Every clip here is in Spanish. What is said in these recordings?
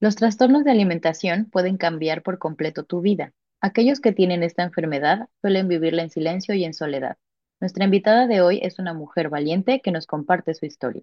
Los trastornos de alimentación pueden cambiar por completo tu vida. Aquellos que tienen esta enfermedad suelen vivirla en silencio y en soledad. Nuestra invitada de hoy es una mujer valiente que nos comparte su historia.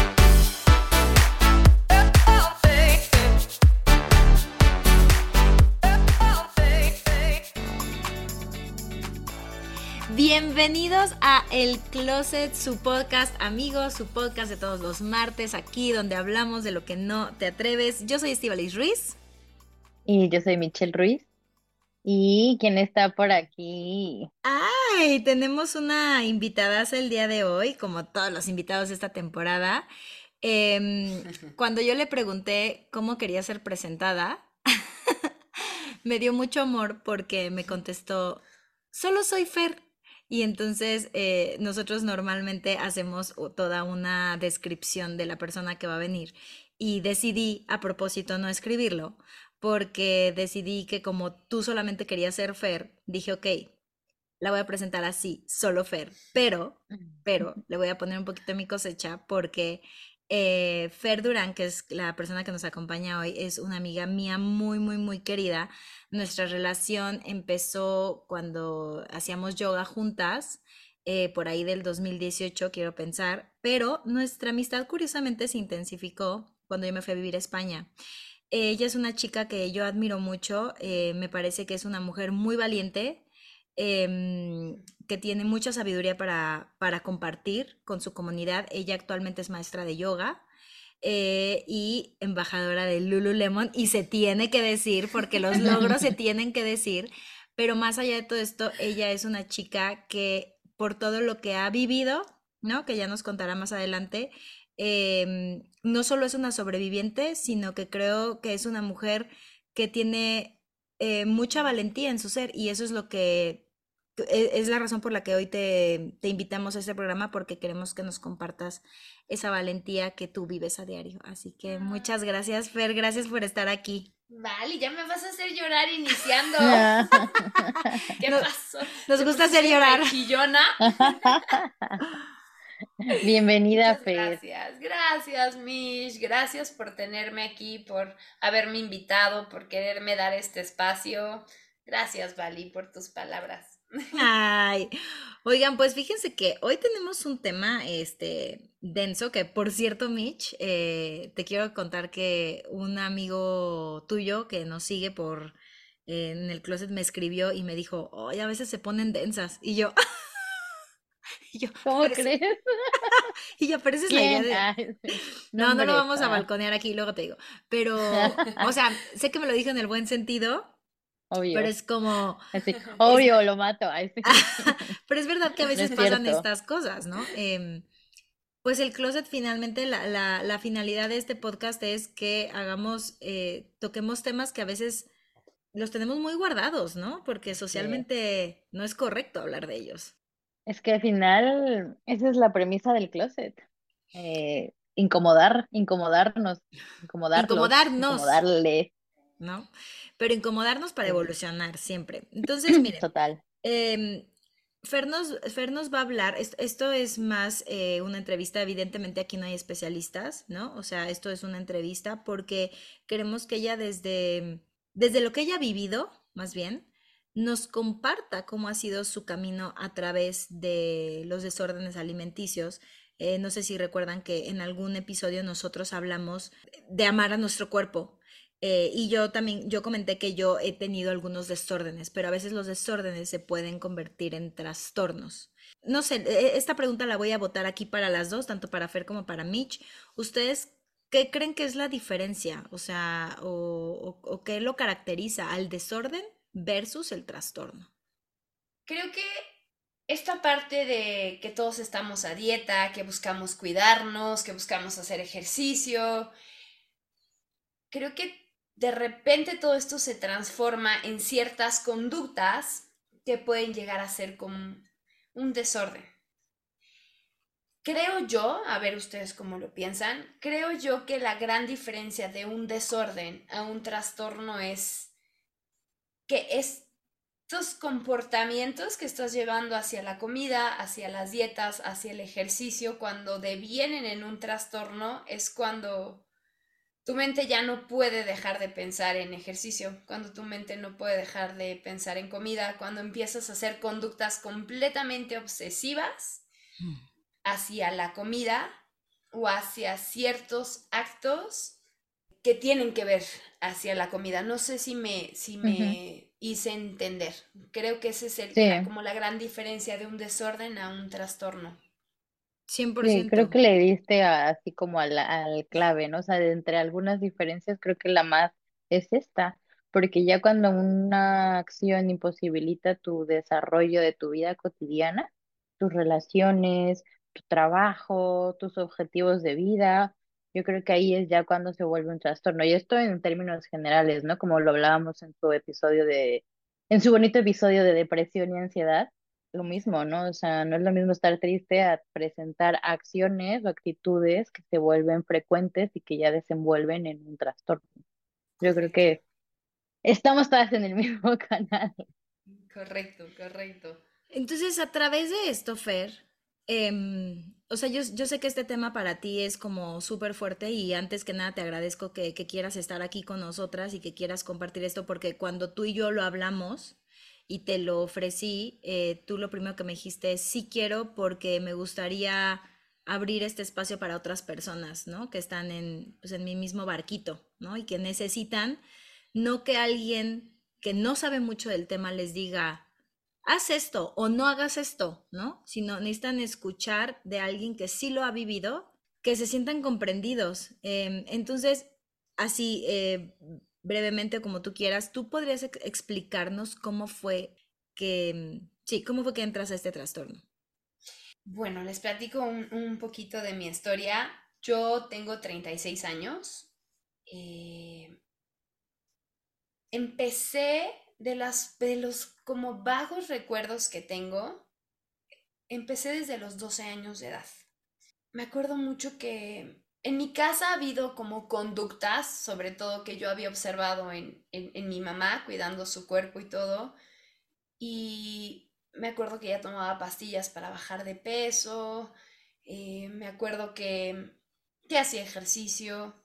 Bienvenidos a El Closet, su podcast amigos, su podcast de todos los martes, aquí donde hablamos de lo que no te atreves. Yo soy Estivalis Ruiz. Y yo soy Michelle Ruiz. ¿Y quién está por aquí? Ay, tenemos una invitada el día de hoy, como todos los invitados de esta temporada. Em, cuando yo le pregunté cómo quería ser presentada, me dio mucho amor porque me contestó, solo soy Fer. Y entonces eh, nosotros normalmente hacemos toda una descripción de la persona que va a venir. Y decidí a propósito no escribirlo, porque decidí que como tú solamente querías ser Fer, dije, ok, la voy a presentar así, solo Fer. Pero, pero, le voy a poner un poquito de mi cosecha porque eh, Fer Durán, que es la persona que nos acompaña hoy, es una amiga mía muy, muy, muy querida. Nuestra relación empezó cuando hacíamos yoga juntas, eh, por ahí del 2018, quiero pensar, pero nuestra amistad curiosamente se intensificó cuando yo me fui a vivir a España. Ella es una chica que yo admiro mucho, eh, me parece que es una mujer muy valiente, Em, que tiene mucha sabiduría para, para, compartir con su comunidad. Ella actualmente es maestra de yoga eh, y embajadora de Lululemon y se tiene que decir, porque los logros se tienen que decir, pero más allá de todo esto, ella es una chica que por todo lo que ha vivido, ¿no? Que ya nos contará más adelante, em, no solo es una sobreviviente, sino que creo que es una mujer que tiene eh, mucha valentía en su ser y eso es lo que e, es la razón por la que hoy te, invitamos a este programa porque queremos que nos compartas esa valentía que tú vives a diario. Así que muchas gracias, Fer, gracias por estar aquí. Vale, ya me vas a hacer llorar iniciando. ¿Qué pasó? Nos gusta hacer llorar. Chillona. Bienvenida, Fer. Gracias, gracias, Mish. Gracias por tenerme aquí, por haberme invitado, por quererme dar este espacio. Gracias, Vali, por tus palabras. Ay, oigan, pues fíjense que hoy tenemos un tema este denso, que por cierto, Mitch, eh, te quiero contar que un amigo tuyo que nos sigue por en el closet me escribió y me dijo, oye, a veces se ponen densas. Y yo, Y yo, ¿Cómo crees? y yo, pero esa es la idea de... No, no, lo vamos a balconear aquí, luego te digo. Pero, o sea, sé que me lo dijo en el buen sentido, Obvio. Pero es como... obvio, lo mato. pero es verdad que a veces pasan estas cosas, ¿no? Em, pues el closet finalmente, la, la, la, finalidad de este podcast es que hagamos, eh, toquemos temas que a veces los tenemos muy guardados, ¿no? Porque socialmente no es correcto hablar de ellos. Es que al final, esa es la premisa del closet. Eh, incomodar, incomodarnos, incomodarnos. Incomodarle. ¿No? Pero incomodarnos para evolucionar siempre. Entonces, miren. Total. Eh, Fer, nos, va a hablar, esto, es más eh, una entrevista, evidentemente aquí no hay especialistas, ¿no? O sea, esto es una entrevista porque queremos que ella desde, desde lo que ella ha vivido, más bien, nos comparta cómo ha sido su camino a través de los desórdenes alimenticios. Eh, no sé si recuerdan que en algún episodio nosotros hablamos de amar a nuestro cuerpo. Eh, y yo también, yo comenté que yo he tenido algunos desórdenes, pero a veces los desórdenes se pueden convertir en trastornos. No sé, e, esta pregunta la voy a votar aquí para las dos, tanto para Fer como para Mitch. ¿Ustedes qué creen que es la diferencia? O sea, qué lo caracteriza al desorden versus el trastorno? Creo que esta parte de que todos estamos a dieta, que buscamos cuidarnos, que buscamos hacer ejercicio, creo que de repente todo esto se transforma en ciertas conductas que pueden llegar a ser como un desorden. Creo yo, a ver ustedes cómo lo piensan, creo yo que la gran diferencia de un desorden a un trastorno es que estos comportamientos que estás llevando hacia la comida, hacia las dietas, hacia el ejercicio, cuando devienen en un trastorno, es cuando tu mente ya no puede dejar de pensar en ejercicio, cuando tu mente no puede dejar de pensar en comida, cuando empiezas a hacer conductas completamente obsesivas mm. hacia la comida o hacia ciertos actos que tienen que ver hacia la comida. No sé si me, si me hice entender. Creo que ese es el, como la gran diferencia de un desorden a un trastorno. 100%. Sí, creo que le diste así como al, al clave, ¿no? O sea, de entre algunas diferencias, creo que la más es esta, porque ya cuando una acción imposibilita tu desarrollo de tu vida cotidiana, tus relaciones, tu trabajo, tus objetivos de vida, yo creo que ahí es ya cuando se vuelve un trastorno. Y esto en términos generales, ¿no? Como lo hablábamos en su episodio de, en su bonito episodio de depresión y ansiedad, lo mismo, ¿no? O sea, no es lo mismo estar triste a presentar acciones o actitudes que se vuelven frecuentes y que ya desenvuelven en un trastorno. Yo creo que estamos todas en el mismo canal. Correcto, correcto. Entonces, a través de esto, Fer, em, o sea, yo, yo, sé que este tema para ti es como súper fuerte y antes que nada te agradezco que, que, quieras estar aquí con nosotras y que quieras compartir esto porque cuando tú y yo lo hablamos, y te lo ofrecí, eh, tú lo primero que me dijiste es sí quiero porque me gustaría abrir este espacio para otras personas, ¿no? Que están en, pues, en mi mismo barquito, ¿no? Y que necesitan no que alguien que no sabe mucho del tema les diga, haz esto o no hagas esto, ¿no? Sino necesitan escuchar de alguien que sí lo ha vivido, que se sientan comprendidos. Em, entonces, así, eh, brevemente como tú quieras, ¿tú podrías explicarnos cómo fue que, sí, cómo fue que entras a este trastorno? Bueno, les platico un, poquito de mi historia. Yo tengo 36 años. Eh, empecé de, las, de los como vagos recuerdos que tengo, empecé desde los 12 años de edad. Me acuerdo mucho que en mi casa ha habido como conductas, sobre todo que yo había observado en, mi mamá, cuidando su cuerpo y todo. Y me acuerdo que ella tomaba pastillas para bajar de peso. Eh, me acuerdo que, que hacía ejercicio.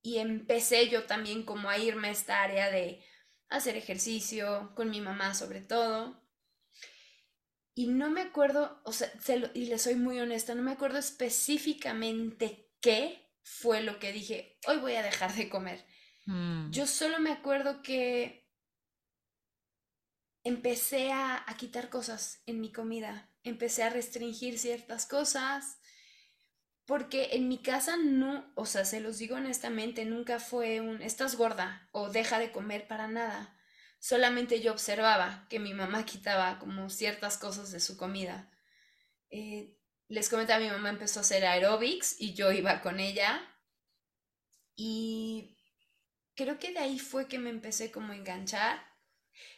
Y empecé yo también como a irme a esta área de hacer ejercicio, con mi mamá sobre todo. Y no me acuerdo, o sea, y le soy muy honesta, no me acuerdo específicamente qué fue lo que dije, hoy voy a dejar de comer. Mm. Yo solo me acuerdo que empecé a, a, quitar cosas en mi comida, empecé a restringir ciertas cosas, porque en mi casa no, o sea, se los digo honestamente, nunca fue un, estás gorda o deja de comer para nada. Solamente yo observaba que mi mamá quitaba como ciertas cosas de su comida. Eh, les a mi mamá empezó a hacer aerobics y yo iba con ella. Y creo que de ahí fue que me empecé como a enganchar.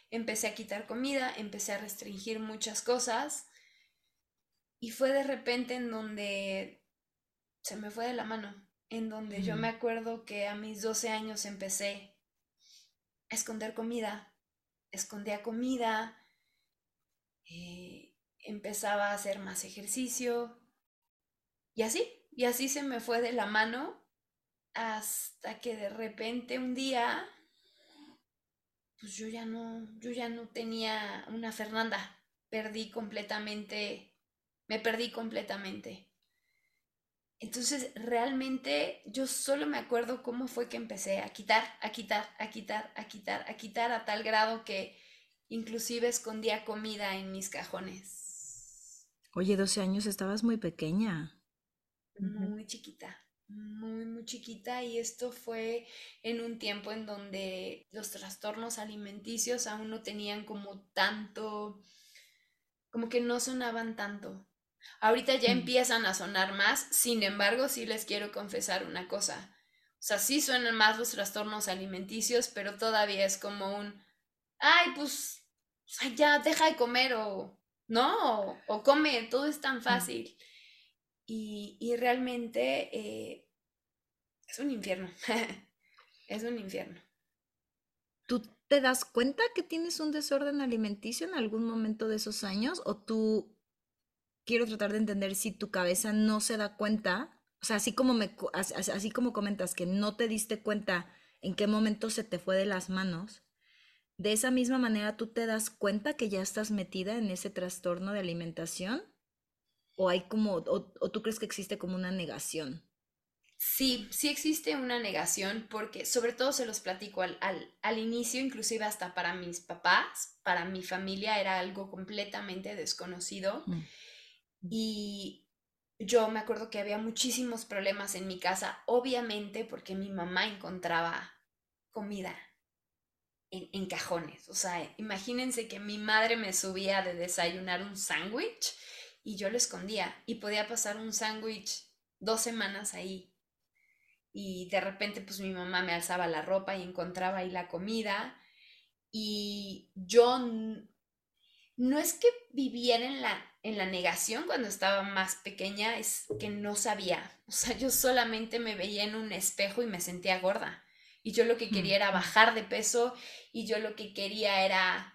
Empecé a quitar comida, empecé a restringir muchas cosas. Y fue de repente en donde se me fue de la mano. En donde yo me acuerdo que a mis 12 años empecé a esconder comida. Escondía comida. Eh, empezaba a hacer más ejercicio y así, y así se me fue de la mano hasta que de repente un día pues yo ya no yo ya no tenía una Fernanda, perdí completamente me perdí completamente. Entonces, realmente yo solo me acuerdo cómo fue que empecé a quitar, a quitar, a quitar, a quitar, a quitar a tal grado que inclusive escondía comida en mis cajones. Oye, 12 años, estabas muy pequeña. Muy chiquita, muy, muy chiquita y esto fue en un tiempo en donde los trastornos alimenticios aún no tenían como tanto, como que no sonaban tanto. Ahorita ya mm. empiezan a sonar más, sin embargo, sí les quiero confesar una cosa. O sea, sí suenan más los trastornos alimenticios, pero todavía es como un, ay, pues ya deja de comer o, ¿no? O, come, todo es tan fácil. Y, realmente eh, es un infierno, es un infierno. ¿Tú te das cuenta que tienes un desorden alimenticio en algún momento de esos años? ¿O tú, quiero tratar de entender si tu cabeza no se da cuenta? O sea, así como, me, así como comentas que no te diste cuenta en qué momento se te fue de las manos, de esa misma manera tú te das cuenta que ya estás metida en ese trastorno de alimentación o hay como o, tú crees que existe como una negación Sí, sí existe una negación porque sobre todo se los platico al, al, inicio, inclusive hasta para mis papás, para mi familia era algo completamente desconocido. Mm. Y yo me acuerdo que había muchísimos problemas en mi casa, obviamente porque mi mamá encontraba comida en, cajones. O sea, imagínense que mi madre me subía de desayunar un sándwich y yo lo escondía y podía pasar un sándwich dos semanas ahí. Y de repente pues mi mamá me alzaba la ropa y encontraba ahí la comida y yo no es que viviera en la, en la negación cuando estaba más pequeña, es que no sabía. O sea, yo solamente me veía en un espejo y me sentía gorda. Y yo lo que quería era bajar de peso y yo lo que quería era...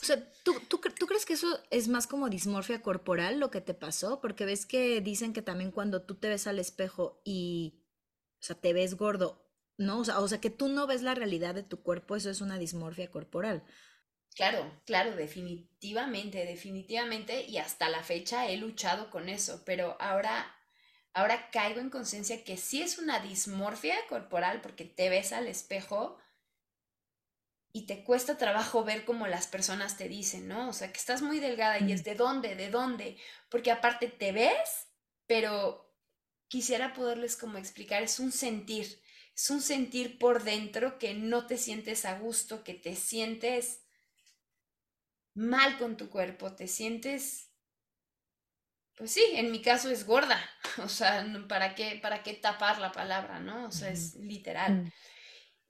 O sea, ¿tú, tú, tú crees que eso es más como dismorfia corporal lo que te pasó? Porque ves que dicen que también cuando tú te ves al espejo y, o sea, te ves gordo, ¿no? O sea, o sea, que tú no ves la realidad de tu cuerpo, eso es una dismorfia corporal. Claro, claro, definitivamente, definitivamente, y hasta la fecha he luchado con eso, pero ahora ahora caigo en conciencia que sí es una dismorfia corporal porque te ves al espejo y te cuesta trabajo ver como las personas te dicen, ¿no? O sea, que estás muy delgada y es de dónde, de dónde, porque aparte te ves, pero quisiera poderles como explicar, es un sentir, es un sentir por dentro que no te sientes a gusto, que te sientes mal con tu cuerpo, te sientes pues sí, en mi caso es gorda, o sea, ¿para qué, para qué tapar la palabra, no? O sea, es literal. Mm.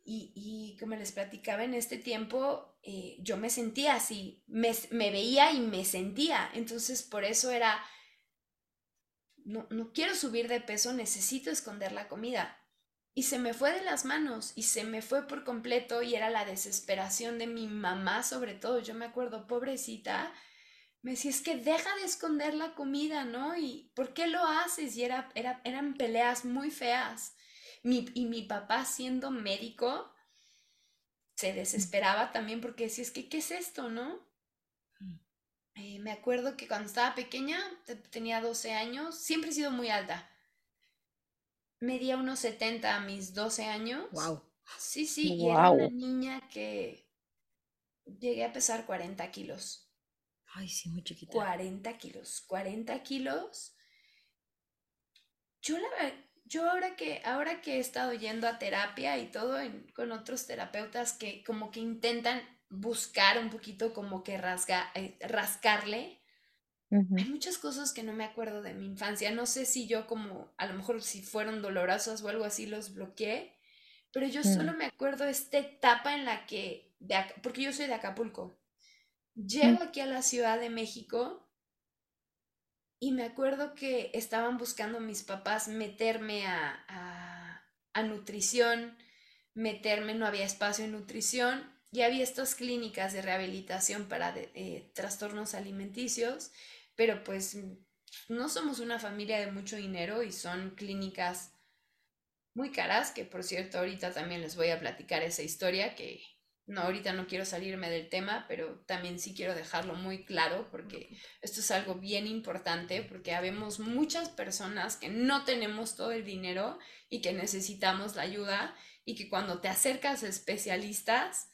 Y, y, como les platicaba en este tiempo, eh, yo me sentía así, me, me, veía y me sentía, entonces por eso era, no, no quiero subir de peso, necesito esconder la comida. Y se me fue de las manos y se me fue por completo y era la desesperación de mi mamá sobre todo. Yo me acuerdo, pobrecita, me decía, es que deja de esconder la comida, ¿no? ¿Y por qué lo haces? Y era, era, eran peleas muy feas. Mi, y mi papá siendo médico se desesperaba también porque decía, es que, ¿qué es esto, no? Mm. Eh, me acuerdo que cuando estaba pequeña, tenía 12 años, siempre he sido muy alta. Medía unos 70 a mis 12 años. Wow. Sí, sí, y era una niña que llegué a pesar 40 kilos. Ay, sí, muy chiquita. 40 kilos, 40 kilos. Yo, la, yo ahora, que, ahora que he estado yendo a terapia y todo con otros terapeutas que como que intentan buscar un poquito como que rasga, eh, rascarle, hay muchas cosas que no me acuerdo de mi infancia. No sé si yo como, a lo mejor si fueron dolorosas o algo así, los bloqueé, pero yo solo mm. me acuerdo esta etapa en la que, porque yo soy de Acapulco, Llego aquí a la Ciudad de México y me acuerdo que estaban buscando mis papás meterme a, a, nutrición, meterme, no había espacio en nutrición y había estas clínicas de rehabilitación para eh, trastornos alimenticios, pero pues no somos una familia de mucho dinero y son clínicas muy caras, que por cierto ahorita también les voy a platicar esa historia que no, ahorita no quiero salirme del tema, pero también sí quiero dejarlo muy claro porque esto es algo bien importante porque habemos muchas personas que no tenemos todo el dinero y que necesitamos la ayuda y que cuando te acercas a especialistas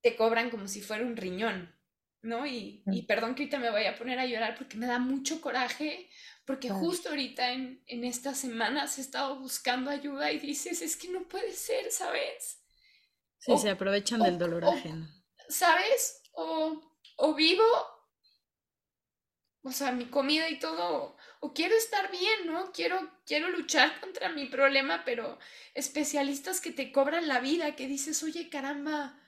te cobran como si fuera un riñón, ¿no? Y, y perdón que ahorita me vaya a poner a llorar porque me da mucho coraje porque justo ahorita en, en estas semanas he estado buscando ayuda y dices, es que no puede ser, ¿sabes? Sí, se aprovechan del dolor ajeno. ¿Sabes? O, o vivo, o sea, mi comida y todo, o quiero estar bien, ¿no? Quiero, quiero luchar contra mi problema, pero especialistas que te cobran la vida, que dices, oye, caramba,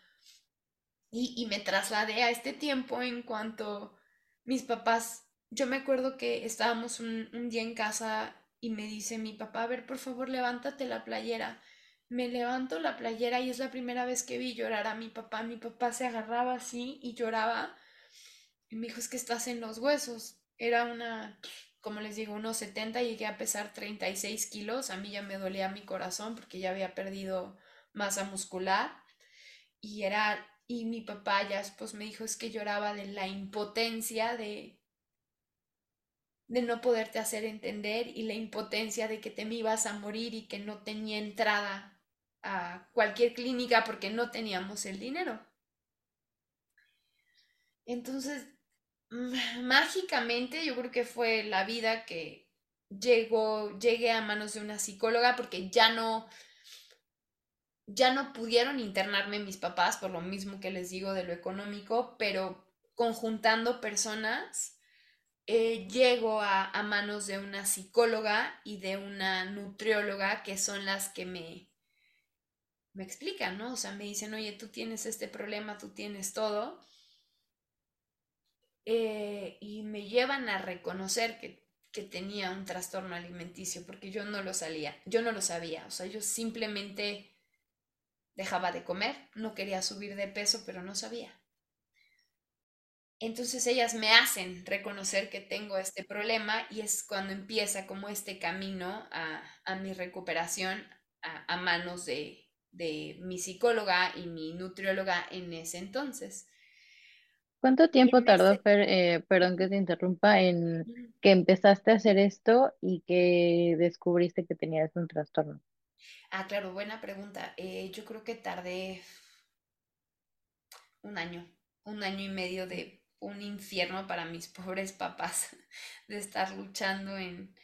Y, me trasladé a este tiempo en cuanto mis papás, yo me acuerdo que estábamos un, un día en casa y me dice mi papá, a ver, por favor, levántate la playera. Me levanto la playera y es la primera vez que vi llorar a mi papá. Mi papá se agarraba así y lloraba. Y me dijo, es que estás en los huesos. Era una, como les digo, unos 70, llegué a pesar 36 kilos. A mí ya me dolía mi corazón porque ya había perdido masa muscular. Y era, y mi papá ya después me dijo, es que lloraba de la impotencia de, de no poderte hacer entender y la impotencia de que te me ibas a morir y que no tenía entrada a cualquier clínica porque no teníamos el dinero. Entonces, mágicamente yo creo que fue la vida que llegó, llegué a manos de una psicóloga porque ya no, ya no pudieron internarme mis papás por lo mismo que les digo de lo económico, pero conjuntando personas eh, llego a, manos de una psicóloga y de una nutrióloga que son las que me, me explican, ¿no? O sea, me dicen, oye, tú tienes este problema, tú tienes todo. Eh, y me llevan a reconocer que, que, tenía un trastorno alimenticio, porque yo no lo salía, yo no lo sabía, o sea, yo simplemente dejaba de comer, no quería subir de peso, pero no sabía. Entonces ellas me hacen reconocer que tengo este problema y es cuando empieza como este camino a, mi recuperación a, manos de, mi psicóloga y mi nutrióloga en ese entonces. ¿Cuánto tiempo tardó, Fer, eh, perdón que te interrumpa, en que empezaste a hacer esto y que descubriste que tenías un trastorno? Ah, claro, buena pregunta. Eh, yo creo que tardé un año, un año y medio de un infierno para mis pobres papás de estar luchando en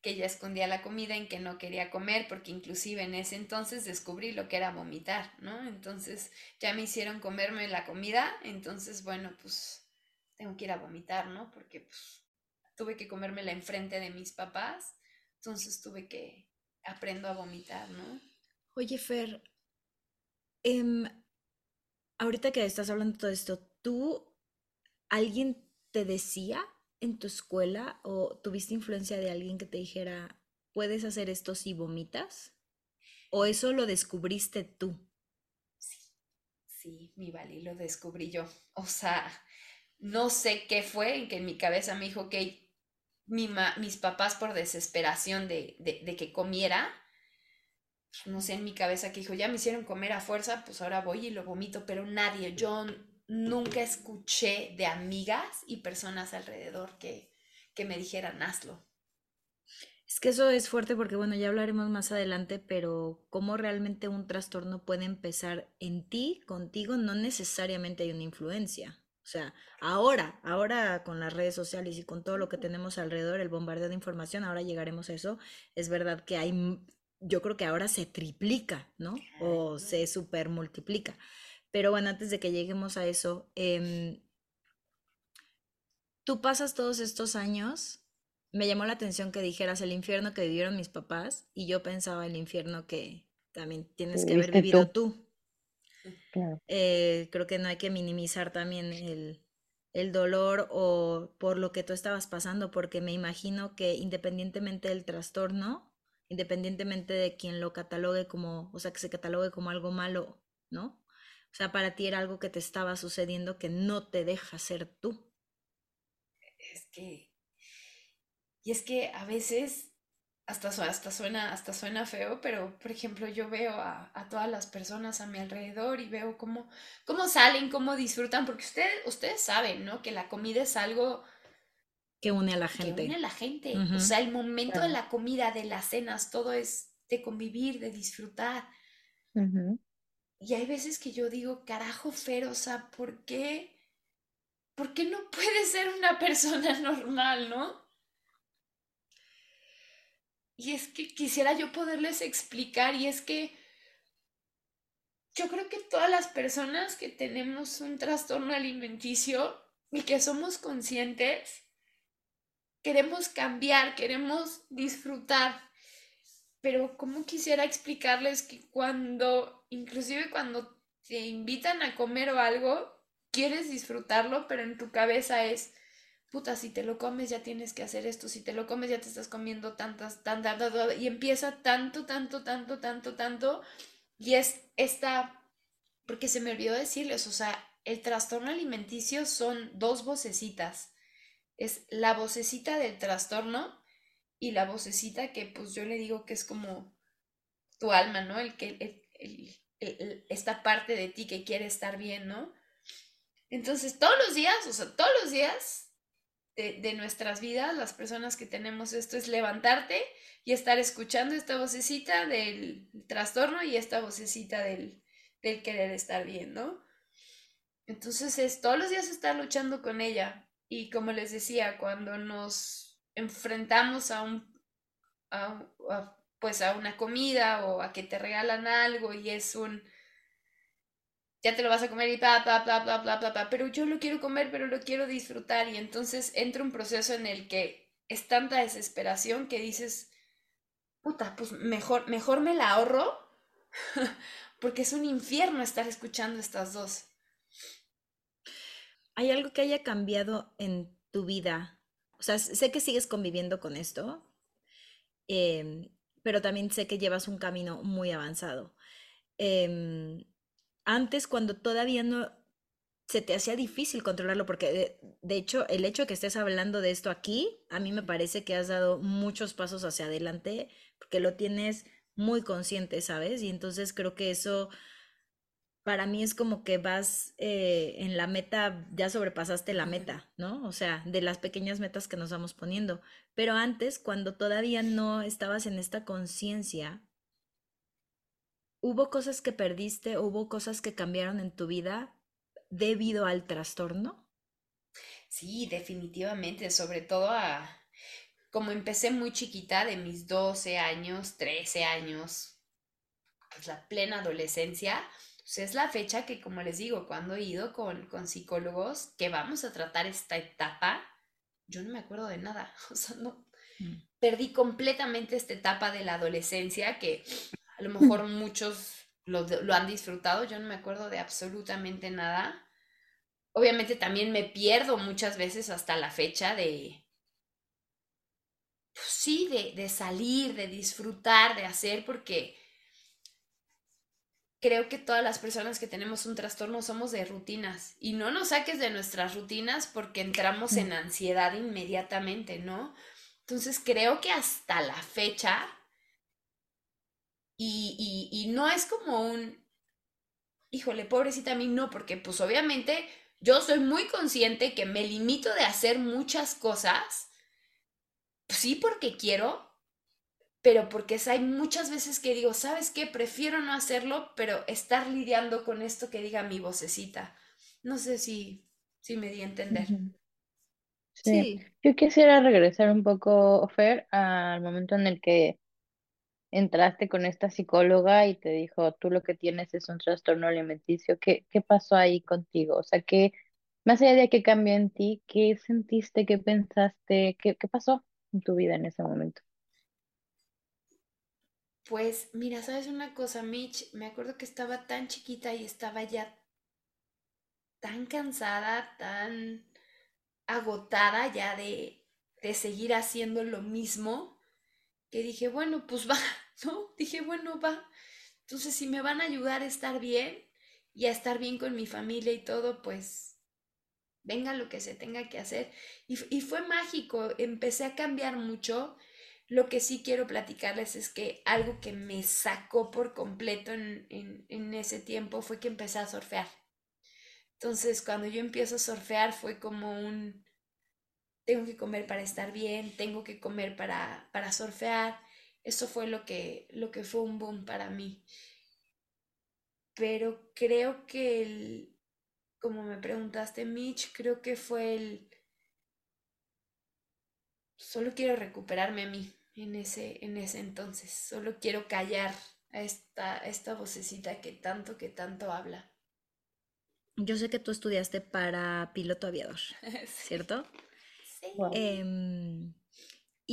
que ella escondía la comida, en que no quería comer, porque inclusive en ese entonces descubrí lo que era vomitar, ¿no? Entonces ya me hicieron comerme la comida, entonces bueno, pues tengo que ir a vomitar, ¿no? Porque pues tuve que comérmela enfrente de mis papás, entonces tuve que aprendo a vomitar, ¿no? Oye, Fer, em, ahorita que estás hablando de todo esto, ¿tú ¿alguien te decía en tu escuela o tuviste influencia de alguien que te dijera, puedes hacer esto si vomitas? ¿O eso lo descubriste tú? Sí, sí, mi Vali, lo descubrí yo. O sea, no sé qué fue en que en mi cabeza me dijo que mi mis papás por desesperación de, de, que comiera, no sé, en mi cabeza que dijo, ya me hicieron comer a fuerza, pues ahora voy y lo vomito, pero nadie, yo nunca escuché de amigas y personas alrededor que, que me dijeran hazlo. Es que eso es fuerte porque, bueno, ya hablaremos más adelante, pero cómo realmente un trastorno puede empezar en ti, contigo, no necesariamente hay una influencia. O sea, ahora, ahora con las redes sociales y con todo lo que tenemos alrededor, el bombardeo de información, ahora llegaremos a eso, es verdad que hay, yo creo que ahora se triplica, ¿no? O se super multiplica. Pero bueno, antes de que lleguemos a eso, em, tú pasas todos estos años, me llamó la atención que dijeras el infierno que vivieron mis papás y yo pensaba el infierno que también tienes que haber vivido tú. Eh, creo que no hay que minimizar también el, el dolor o por lo que tú estabas pasando, porque me imagino que independientemente del trastorno, independientemente de quien lo catalogue como, o sea, que se catalogue como algo malo, ¿no? O sea, para ti era algo que te estaba sucediendo que no te deja ser tú. Es que, y es que a veces hasta, hasta, suena, hasta suena feo, pero por ejemplo yo veo a, todas las personas a mi alrededor y veo cómo, cómo salen, cómo disfrutan, porque ustedes, ustedes saben, ¿no? Que la comida es algo que une a la gente. Que une a la gente. O sea, el momento de la comida, de las cenas, todo es de convivir, de disfrutar. Y hay veces que yo digo, carajo, Fer, o sea, ¿por qué? ¿Por qué no puede ser una persona normal, no? Y es que quisiera yo poderles explicar, y es que yo creo que todas las personas que tenemos un trastorno alimenticio y que somos conscientes, queremos cambiar, queremos disfrutar, pero ¿cómo quisiera explicarles que cuando, inclusive cuando te invitan a comer o algo, quieres disfrutarlo, pero en tu cabeza es, puta, si te lo comes ya tienes que hacer esto, si te lo comes ya te estás comiendo tantas, tantas, y empieza tanto, tanto, tanto, tanto, tanto, y es esta, porque se me olvidó decirles, o sea, el trastorno alimenticio son dos vocecitas, es la vocecita del trastorno y la vocecita que pues yo le digo que es como tu alma, ¿no? El que esta parte de ti que quiere estar bien, ¿no? Entonces, todos los días, o sea, todos los días de, nuestras vidas, las personas que tenemos esto, es levantarte y estar escuchando esta vocecita del trastorno y esta vocecita del, del querer estar bien, ¿no? Entonces, es todos los días estar luchando con ella. Y como les decía, cuando nos enfrentamos a un, pues a una comida o a que te regalan algo y es un, ya te lo vas a comer y pa, pa, pa, pa, pa, pa, pa, pero yo lo quiero comer, pero lo quiero disfrutar y entonces entra un proceso en el que es tanta desesperación que dices, puta, pues mejor, mejor me la ahorro porque es un infierno estar escuchando estas dos. ¿Hay algo que haya cambiado en tu vida o sea, sé que sigues conviviendo con esto, em, pero también sé que llevas un camino muy avanzado. Em, antes, cuando todavía no se te hacía difícil controlarlo, porque de, hecho, el hecho de que estés hablando de esto aquí, a mí me parece que has dado muchos pasos hacia adelante, porque lo tienes muy consciente, ¿sabes? Y entonces creo que eso para mí es como que vas eh, en la meta, ya sobrepasaste la meta, ¿no? O sea, de las pequeñas metas que nos vamos poniendo. Pero antes, cuando todavía no estabas en esta conciencia, ¿hubo cosas que perdiste, hubo cosas que cambiaron en tu vida debido al trastorno? Sí, definitivamente, sobre todo a, como empecé muy chiquita, de mis 12 años, 13 años, pues la plena adolescencia, pues, es la fecha que, como les digo, cuando he ido con, con psicólogos que vamos a tratar esta etapa, yo no me acuerdo de nada. O sea, no. Mm. Perdí completamente esta etapa de la adolescencia que a lo mejor muchos lo, lo han disfrutado. Yo no me acuerdo de absolutamente nada. Obviamente también me pierdo muchas veces hasta la fecha de, pues sí, de, de, salir, de disfrutar, de hacer, porque creo que todas las personas que tenemos un trastorno somos de rutinas y no nos saques de nuestras rutinas porque entramos en ansiedad inmediatamente, ¿no? Entonces creo que hasta la fecha, y, y, no es como un, híjole, pobrecita a mí, no, porque pues obviamente yo soy muy consciente que me limito de hacer muchas cosas, sí porque quiero, pero porque hay muchas veces que digo, ¿sabes qué? Prefiero no hacerlo, pero estar lidiando con esto que diga mi vocecita. No sé si, si me di a entender. Sí. Yo quisiera regresar un poco, Fer, al momento en el que entraste con esta psicóloga y te dijo, tú lo que tienes es un trastorno alimenticio. ¿Qué, qué pasó ahí contigo? O sea, que más allá de que cambió en ti, ¿qué sentiste, qué pensaste, qué, qué pasó en tu vida en ese momento? Pues mira, ¿sabes una cosa, Mitch? Me acuerdo que estaba tan chiquita y estaba ya tan cansada, tan agotada ya de, de seguir haciendo lo mismo, que dije, bueno, pues va, Dije, bueno, va. Entonces, si me van a ayudar a estar bien y a estar bien con mi familia y todo, pues venga lo que se tenga que hacer. Y, y fue mágico, empecé a cambiar mucho lo que sí quiero platicarles es que algo que me sacó por completo en, ese tiempo fue que empecé a surfear. Entonces, cuando yo empiezo a surfear fue como un, tengo que comer para estar bien, tengo que comer para, para surfear. Eso fue lo que, lo que fue un boom para mí. Pero creo que el, como me preguntaste, Mitch, creo que fue el, solo quiero recuperarme a mí en ese, en ese entonces. Solo quiero callar a esta, esta vocecita que tanto, que tanto habla. Yo sé que tú estudiaste para piloto aviador, ¿cierto? Sí. Em,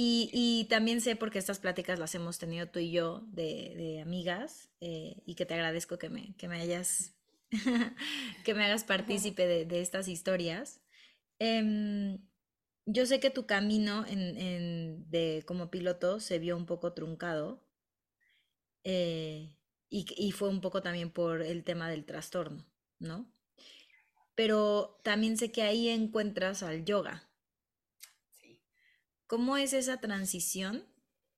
y, también sé porque estas pláticas las hemos tenido tú y yo de, amigas eh, y que te agradezco que me, que me hayas que me hagas partícipe de, estas historias. Em, yo sé que tu camino en, de, como piloto se vio un poco truncado eh, y, y, fue un poco también por el tema del trastorno, ¿no? Pero también sé que ahí encuentras al yoga. ¿Cómo es esa transición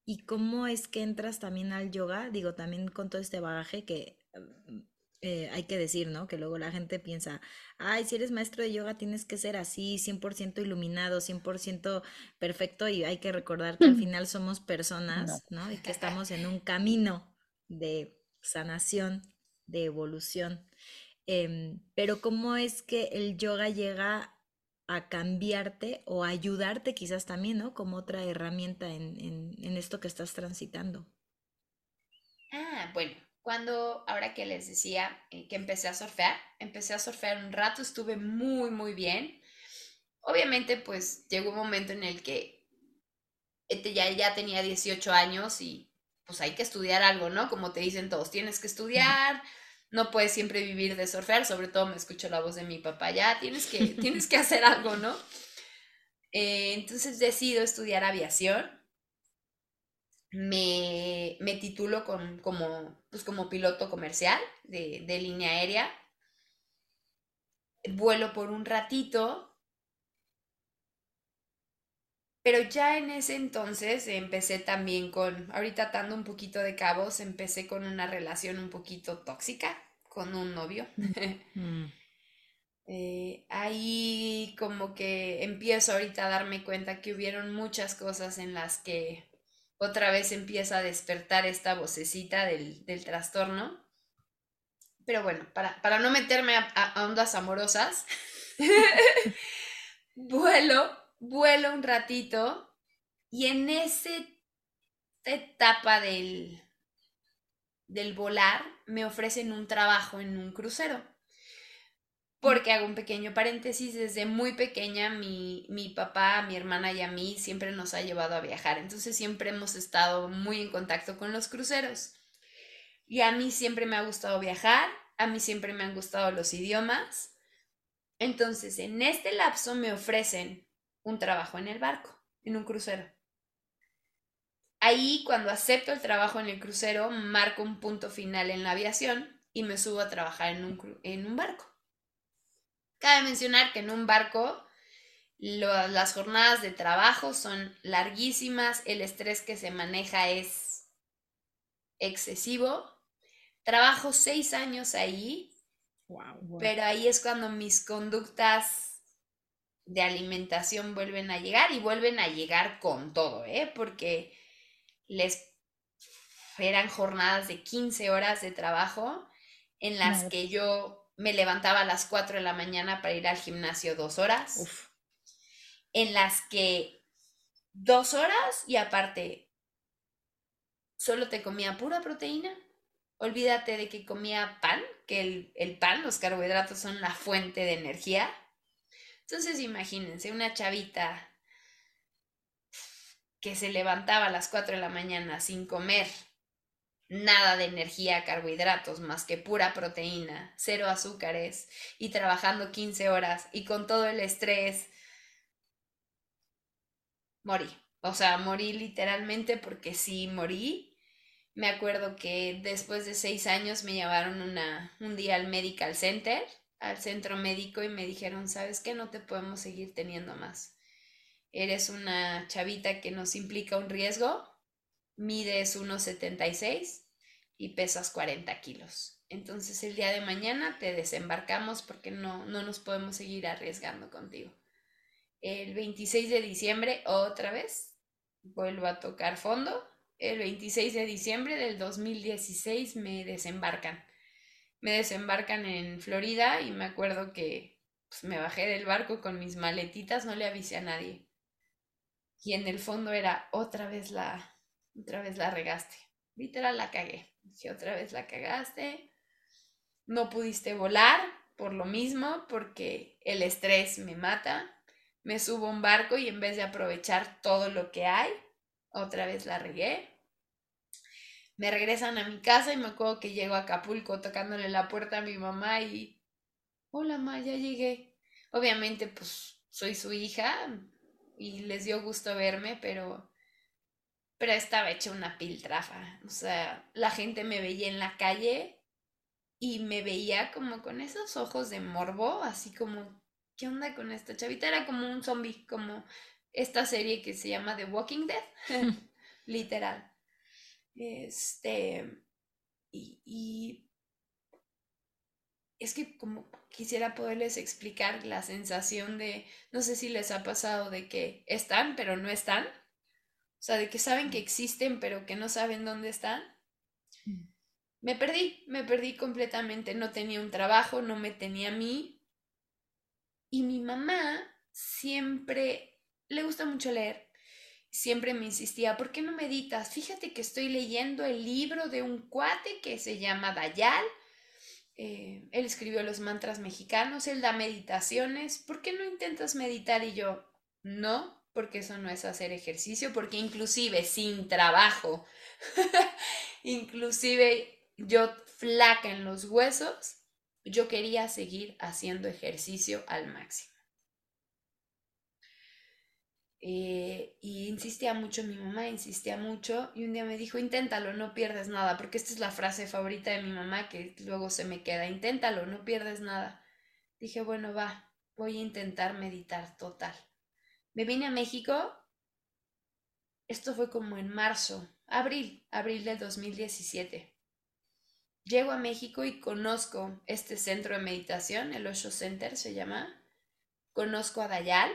y cómo es que entras también al yoga? Digo, también con todo este bagaje que mm, eh, hay que decir, ¿no? Que luego la gente piensa, ay, si eres maestro de yoga tienes que ser así, 100% iluminado, 100% perfecto, y hay que recordar que al final somos personas, ¿no? Y que estamos en un camino de sanación, de evolución. Em, pero ¿cómo es que el yoga llega a cambiarte o ayudarte quizás también, ¿no? Como otra herramienta en, en esto que estás transitando. Ah, bueno, cuando, ahora que les decía eh, que empecé a surfear, empecé a surfear un rato, estuve muy, muy bien. Obviamente, pues llegó un momento en el que este, ya, ya tenía 18 años y pues hay que estudiar algo, ¿no? Como te dicen todos, tienes que estudiar, no puedes siempre vivir de surfear, sobre todo me escucho la voz de mi papá, ya tienes que, tienes que hacer algo, ¿no? Eh, entonces decido estudiar aviación me, me titulo con, como, pues como piloto comercial de, de línea aérea. Vuelo por un ratito, pero ya en ese entonces empecé también con, ahorita atando un poquito de cabos, empecé con una relación un poquito tóxica con un novio. Mm. Eh, ahí como que empiezo ahorita a darme cuenta que hubieron muchas cosas en las que otra vez empieza a despertar esta vocecita del, trastorno. Pero bueno, para, no meterme a, ondas amorosas, vuelo, vuelo un ratito y en esa etapa del, del volar me ofrecen un trabajo en un crucero porque hago un pequeño paréntesis, desde muy pequeña mi, mi, papá, mi hermana y a mí siempre nos ha llevado a viajar, entonces siempre hemos estado muy en contacto con los cruceros. Y a mí siempre me ha gustado viajar, a mí siempre me han gustado los idiomas. Entonces, en este lapso me ofrecen un trabajo en el barco, en un crucero. Ahí, cuando acepto el trabajo en el crucero, marco un punto final en la aviación y me subo a trabajar en un, en un barco. Cabe mencionar que en un barco las jornadas de trabajo son larguísimas, el estrés que se maneja es excesivo. Trabajo seis años ahí, pero ahí es cuando mis conductas de alimentación vuelven a llegar y vuelven a llegar con todo, ¿eh? porque les eran jornadas de 15 horas de trabajo en las que yo me levantaba a las 4 de la mañana para ir al gimnasio dos horas, en las que dos horas y aparte solo te comía pura proteína. Olvídate de que comía pan, que el, el pan, los carbohidratos son la fuente de energía. Entonces imagínense una chavita que se levantaba a las 4 de la mañana sin comer nada de energía, carbohidratos, más que pura proteína, cero azúcares y trabajando 15 horas y con todo el estrés, morí. O sea, morí literalmente porque sí morí. Me acuerdo que después de seis años me llevaron una, un día al Medical Center, al centro médico, y me dijeron, ¿sabes qué? No te podemos seguir teniendo más. Eres una chavita que nos implica un riesgo, mides 1,76 y pesas 40 kilos. Entonces el día de mañana te desembarcamos porque no, no nos podemos seguir arriesgando contigo. El 26 de diciembre, otra vez, vuelvo a tocar fondo. El 26 de diciembre del 2016 me desembarcan. Me desembarcan en Florida y me acuerdo que pues, me bajé del barco con mis maletitas, no le avisé a nadie. Y en el fondo era otra vez la, otra vez la regaste. Literal la cagué. Si otra vez la cagaste, no pudiste volar por lo mismo, porque el estrés me mata. Me subo a un barco y en vez de aprovechar todo lo que hay, otra vez la regué. Me regresan a mi casa y me acuerdo que llego a Acapulco tocándole la puerta a mi mamá y, hola, ma, ya llegué. Obviamente, pues soy su hija y les dio gusto verme, pero, pero estaba hecha una piltrafa. O sea, la gente me veía en la calle y me veía como con esos ojos de morbo, así como, ¿qué onda con esta chavita? Era como un zombie, como esta serie que se llama The Walking Dead, literal. Este, y, es que como quisiera poderles explicar la sensación de, no sé si les ha pasado de que están, pero no están. O sea, de que saben que existen, pero que no saben dónde están. Mm. Me perdí, me perdí completamente. No tenía un trabajo, no me tenía a mí. Y mi mamá siempre le gusta mucho leer siempre me insistía, ¿por qué no meditas? Fíjate que estoy leyendo el libro de un cuate que se llama Dayal. Eh, él escribió los mantras mexicanos, él da meditaciones. ¿Por qué no intentas meditar? Y yo, no, porque eso no es hacer ejercicio, porque inclusive sin trabajo, inclusive yo flaca en los huesos, yo quería seguir haciendo ejercicio al máximo. Eh, y insistía mucho mi mamá, insistía mucho, y un día me dijo, inténtalo, no pierdes nada, porque esta es la frase favorita de mi mamá que luego se me queda, inténtalo, no pierdes nada. Dije, bueno, va, voy a intentar meditar total. Me vine a México, esto fue como en marzo, abril, abril del 2017. Llego a México y conozco este centro de meditación, el Osho Center se llama. Conozco a Dayal,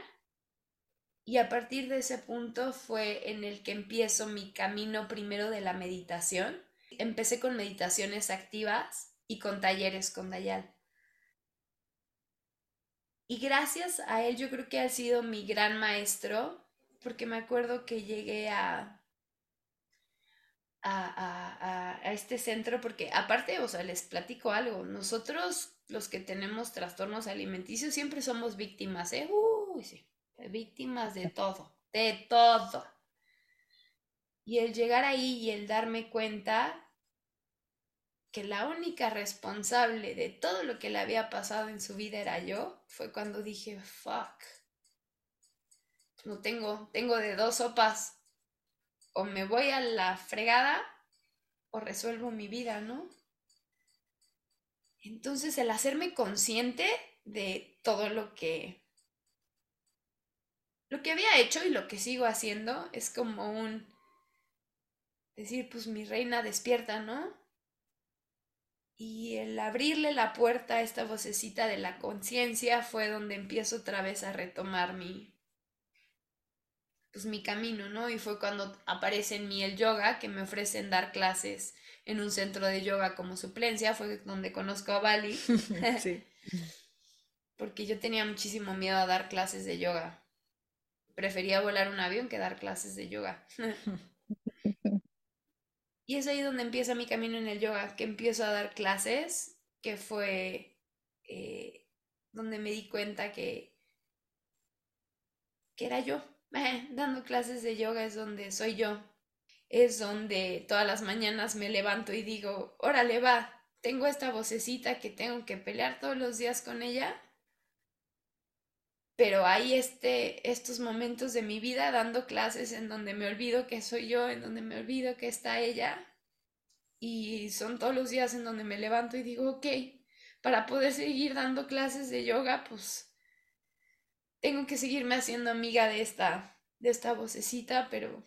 y a partir de ese punto fue en el que empiezo mi camino primero de la meditación. Empecé con meditaciones activas y con talleres con Dayal. Y gracias a él yo creo que ha sido mi gran maestro, porque me acuerdo que llegué a, a, a, este centro, porque aparte, o sea, les platico algo, nosotros los que tenemos trastornos alimenticios siempre somos víctimas, ¿eh? Uy, sí víctimas de todo, de todo. Y el llegar ahí y el darme cuenta que la única responsable de todo lo que le había pasado en su vida era yo, fue cuando dije, fuck, no tengo, tengo de dos sopas, o me voy a la fregada o resuelvo mi vida, ¿no? Entonces el hacerme consciente de todo lo que lo que había hecho y lo que sigo haciendo es como un decir, pues mi reina despierta, ¿no? Y el abrirle la puerta a esta vocecita de la conciencia fue donde empiezo otra vez a retomar mi pues mi camino, ¿no? Y fue cuando aparece en mí el yoga, que me ofrecen dar clases en un centro de yoga como suplencia, fue donde conozco a Bali. sí. Porque yo tenía muchísimo miedo a dar clases de yoga prefería volar un avión que dar clases de yoga. y es ahí donde empieza mi camino en el yoga, que empiezo a dar clases, que fue eh, donde me di cuenta que, que era yo. dando clases de yoga es donde soy yo. Es donde todas las mañanas me levanto y digo, órale va, tengo esta vocecita que tengo que pelear todos los días con ella pero hay este, estos momentos de mi vida dando clases en donde me olvido que soy yo, en donde me olvido que está ella. Y son todos los días en donde me levanto y digo, ok, para poder seguir dando clases de yoga, pues tengo que seguirme haciendo amiga de esta, de esta vocecita, pero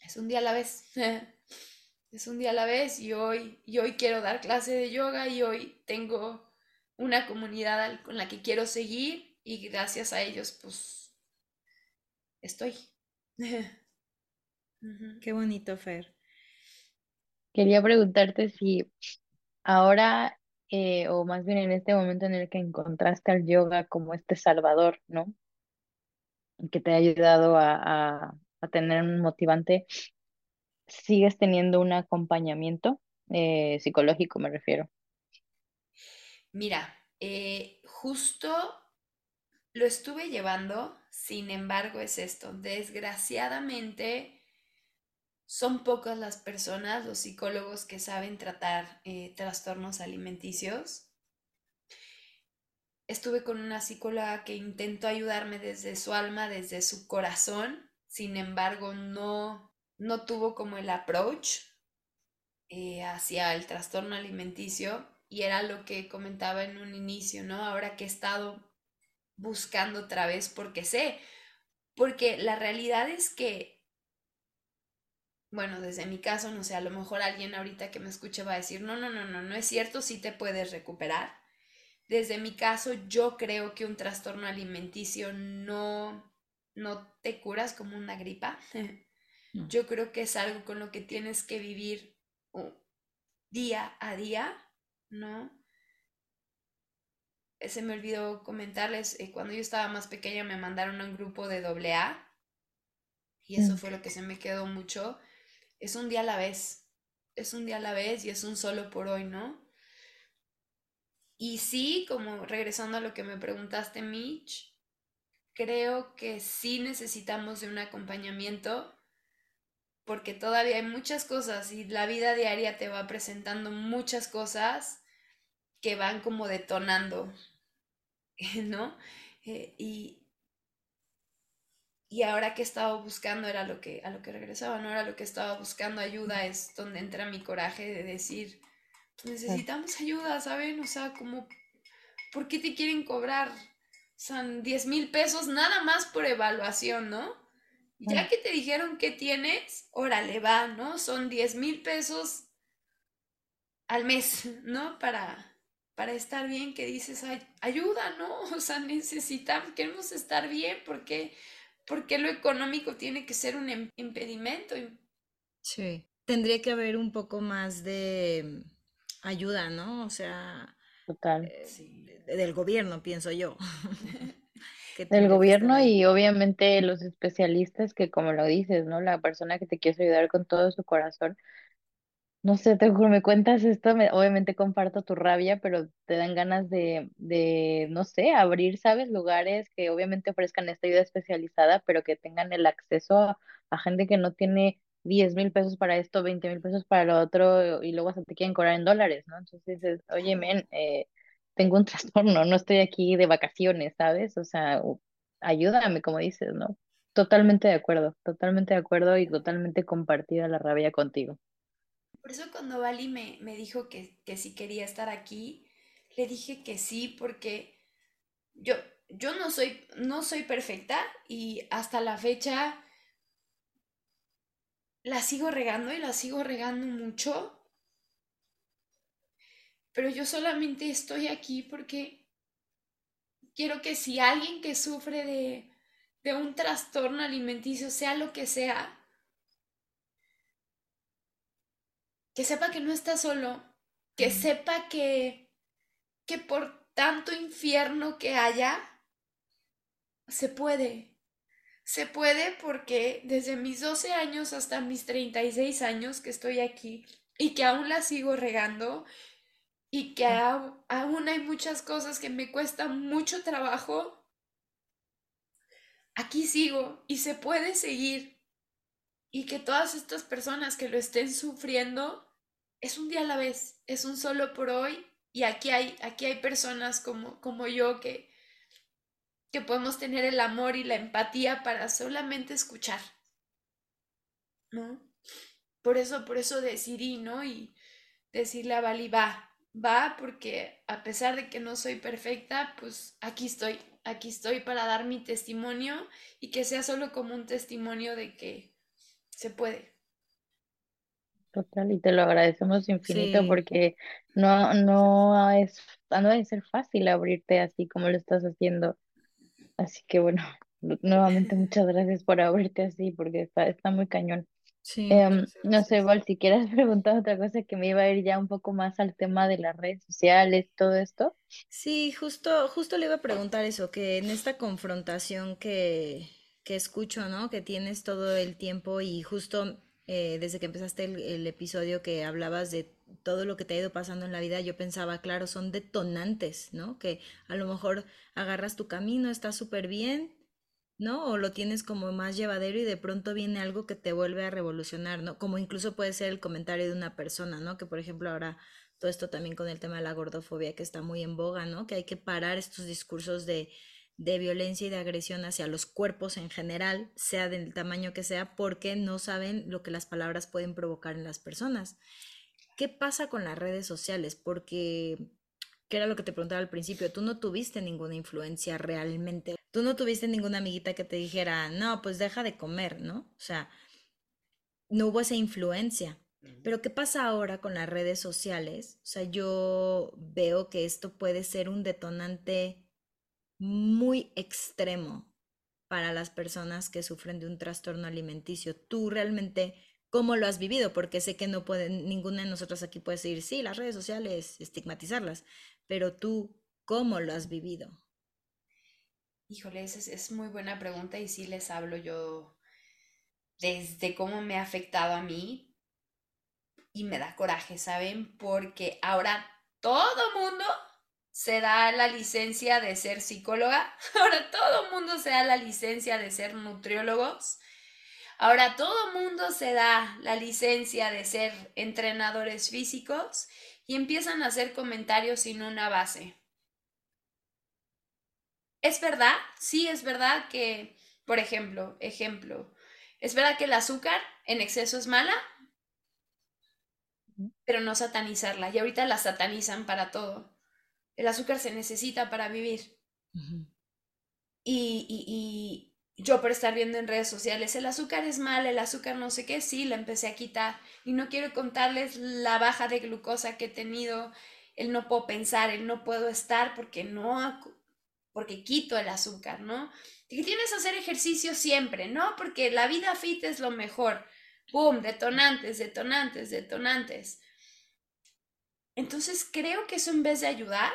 es un día a la vez. es un día a la vez y hoy, y hoy quiero dar clase de yoga y hoy tengo una comunidad con la que quiero seguir y gracias a ellos pues estoy. Qué bonito, Fer. Quería preguntarte si ahora, eh, o más bien en este momento en el que encontraste al yoga como este salvador, ¿no? Que te ha ayudado a, tener un motivante, ¿sigues teniendo un acompañamiento eh, psicológico, me refiero? Mira, eh, justo lo estuve llevando, sin embargo es esto, desgraciadamente son pocas las personas, los psicólogos que saben tratar eh, trastornos alimenticios. Estuve con una psicóloga que intentó ayudarme desde su alma, desde su corazón, sin embargo no, no tuvo como el approach eh, hacia el trastorno alimenticio y era lo que comentaba en un inicio, ¿no? Ahora que he estado buscando otra vez porque sé, porque la realidad es que bueno, desde mi caso, no sé, a lo mejor alguien ahorita que me escuche va a decir, no, no, no, no, no es cierto, sí te puedes recuperar. Desde mi caso, yo creo que un trastorno alimenticio no, no te curas como una gripa. Yo creo que es algo con lo que tienes que vivir día a día, ¿no? Eh, se me olvidó comentarles, eh, cuando yo estaba más pequeña me mandaron a un grupo de AA y eso fue lo que se me quedó mucho es un día a la vez, es un día a la vez y es un solo por hoy, ¿no? Y sí, como regresando a lo que me preguntaste, Mitch, creo que sí necesitamos de un acompañamiento porque todavía hay muchas cosas y la vida diaria te va presentando muchas cosas que van como detonando, ¿no? Eh, y, y ahora que estaba buscando era lo que a lo que regresaba, no era lo que estaba buscando ayuda, es donde entra mi coraje de decir, pues necesitamos ayuda, ¿saben? O sea, como, ¿por qué te quieren cobrar? Son 10 mil pesos nada más por evaluación, ¿no? Ya que te dijeron qué tienes, órale, va, ¿no? Son 10 mil pesos al mes, ¿no? Para, para estar bien, que dices, ayuda, ¿no? O sea, necesitamos, queremos estar bien porque ¿Por qué lo económico tiene que ser un em, impedimento? Sí, tendría que haber un poco más de ayuda, ¿no? O sea, Total. Eh, del gobierno, pienso yo. del gobierno y obviamente los especialistas que como lo dices, ¿no? La persona que te quiere ayudar con todo su corazón no sé, te juro, me cuentas esto, me- obviamente comparto tu rabia, pero te dan ganas de, de, no sé, abrir, ¿sabes? Lugares que obviamente ofrezcan esta ayuda especializada, pero que tengan el acceso a, a gente que no tiene diez mil pesos para esto, veinte mil pesos para lo otro, y luego se te quieren cobrar en dólares, ¿no? Entonces dices, oye, men, eh, tengo un trastorno, no estoy aquí de vacaciones, ¿sabes? O sea, ayúdame, como dices, ¿no? Totalmente de acuerdo, totalmente de acuerdo y totalmente compartida la rabia contigo. Por eso cuando Bali me, me dijo que, que si quería estar aquí, le dije que sí, porque yo, yo no soy, no soy perfecta y hasta la fecha la sigo regando y la sigo regando mucho. Pero yo solamente estoy aquí porque quiero que si alguien que sufre de, de un trastorno alimenticio, sea lo que sea, que sepa que no está solo, que sepa que, que por tanto infierno que haya, se puede. Se puede porque desde mis 12 años hasta mis 36 años que estoy aquí y que aún la sigo regando y que aún hay muchas cosas que me cuestan mucho trabajo, aquí sigo y se puede seguir. Y que todas estas personas que lo estén sufriendo es un día a la vez, es un solo por hoy y aquí hay, aquí hay personas como, como yo que, que podemos tener el amor y la empatía para solamente escuchar, ¿no? Por eso, por eso decidí, ¿no? Y decirle a Bali, va, va, porque a pesar de que no soy perfecta, pues aquí estoy, aquí estoy para dar mi testimonio y que sea solo como un testimonio de que se puede. Total, y te lo agradecemos infinito porque no, no es, no debe ser fácil abrirte así como lo estás haciendo. Así que bueno, nuevamente muchas gracias por abrirte así porque está, está muy cañón. Sí, Em, no sé, Val, si quieres preguntar otra cosa que me iba a ir ya un poco más al tema de las redes sociales, todo esto. Sí, justo, justo le iba a preguntar eso, que en esta confrontación que, que escucho, ¿no? Que tienes todo el tiempo y justo eh, desde que empezaste el, episodio que hablabas de todo lo que te ha ido pasando en la vida, yo pensaba, claro, son detonantes, ¿no? Que a lo mejor agarras tu camino, está súper bien ¿no? O lo tienes como más llevadero y de pronto viene algo que te vuelve a revolucionar, ¿no? Como incluso puede ser el comentario de una persona, ¿no? Que por ejemplo ahora todo esto también con el tema de la gordofobia que está muy en boga, ¿no? Que hay que parar estos discursos de, de violencia y de agresión hacia los cuerpos en general, sea del tamaño que sea, porque no saben lo que las palabras pueden provocar en las personas. ¿Qué pasa con las redes sociales? Porque que era lo que te preguntaba al principio, tú no tuviste ninguna influencia realmente. Tú no tuviste ninguna amiguita que te dijera, no, pues deja de comer, ¿no? O sea, no hubo esa influencia. Pero ¿qué pasa ahora con las redes sociales? O sea, yo veo que esto puede ser un detonante muy extremo para las personas que sufren de un trastorno alimenticio. Tú realmente, ¿cómo lo has vivido? Porque sé que no pueden, ninguna de nosotros aquí puede decir, sí, las redes sociales, estigmatizarlas, pero tú, ¿cómo lo has vivido? Híjole, esa es, es muy buena pregunta y sí les hablo yo desde cómo me ha afectado a mí y me da coraje, ¿saben? Porque ahora todo mundo se da la licencia de ser psicóloga, ahora todo mundo se da la licencia de ser nutriólogos, ahora todo mundo se da la licencia de ser entrenadores físicos y empiezan a hacer comentarios sin una base. Es verdad, sí es verdad que, por ejemplo, ejemplo, es verdad que el azúcar en exceso es mala, pero no satanizarla. Y ahorita la satanizan para todo. El azúcar se necesita para vivir. y, y, yo por estar viendo en redes sociales, el azúcar es mal, el azúcar no sé qué, sí, la empecé a quitar. Y no quiero contarles la baja de glucosa que he tenido, el no puedo pensar, el no puedo estar porque no, porque quito el azúcar, ¿no? Y tienes que hacer ejercicio siempre, ¿no? Porque la vida fit es lo mejor. ¡Pum! Detonantes, detonantes, detonantes. Entonces creo que eso en vez de ayudar,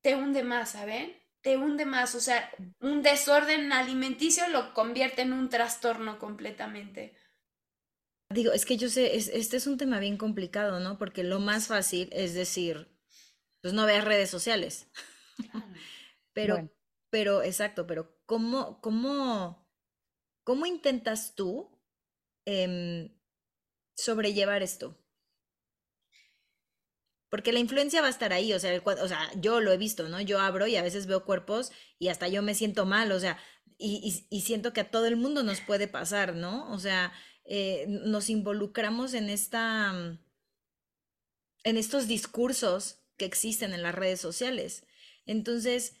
te hunde más, ¿saben? Te hunde más, o sea, un desorden alimenticio lo convierte en un trastorno completamente. Digo, es que yo sé, este es un tema bien complicado, ¿no? Porque lo más fácil es decir, pues no veas redes sociales. pero, pero, exacto, pero ¿cómo, cómo, cómo intentas tú em, sobrellevar esto? Porque la influencia va a estar ahí, o sea, o sea, yo lo he visto, ¿no? Yo abro y a veces veo cuerpos y hasta yo me siento mal, o sea, y, siento que a todo el mundo nos puede pasar, ¿no? O sea, eh, nos involucramos en esta, mm, en estos discursos que existen en las redes sociales. Entonces,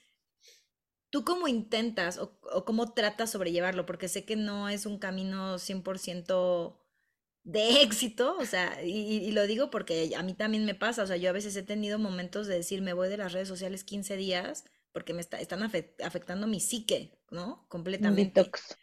¿tú cómo intentas o, cómo tratas sobrellevarlo? Porque sé que no es un camino 100% de éxito, o sea, y, lo digo porque a mí también me pasa, o sea, yo a veces he tenido momentos de decir, me voy de las redes sociales 15 días porque me están afectando mi psique, ¿no? Completamente. Un detox.